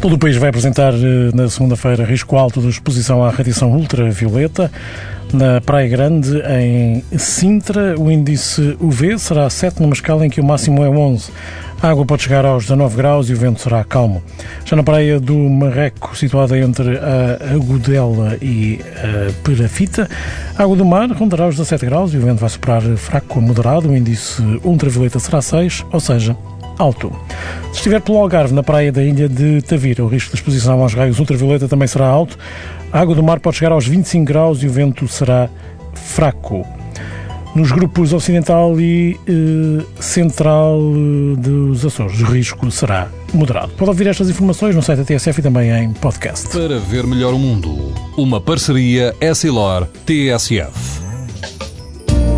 Todo o país vai apresentar eh, na segunda-feira risco alto de exposição à radiação ultravioleta. Na Praia Grande, em Sintra, o índice UV será 7 numa escala em que o máximo é 11. A água pode chegar aos 19 graus e o vento será calmo. Já na praia do Marreco, situada entre a Agudela e a Perafita, a água do mar rondará os 17 graus e o vento vai soprar fraco a moderado. O índice ultravioleta será 6, ou seja, alto. Se estiver pelo Algarve, na praia da ilha de Tavira, o risco de exposição aos raios ultravioleta também será alto. A água do mar pode chegar aos 25 graus e o vento será fraco. Nos grupos ocidental e eh, central eh, dos Açores, o risco será moderado. Pode ouvir estas informações no site da TSF e também em podcast. Para ver melhor o mundo, uma parceria Essilor-TSF.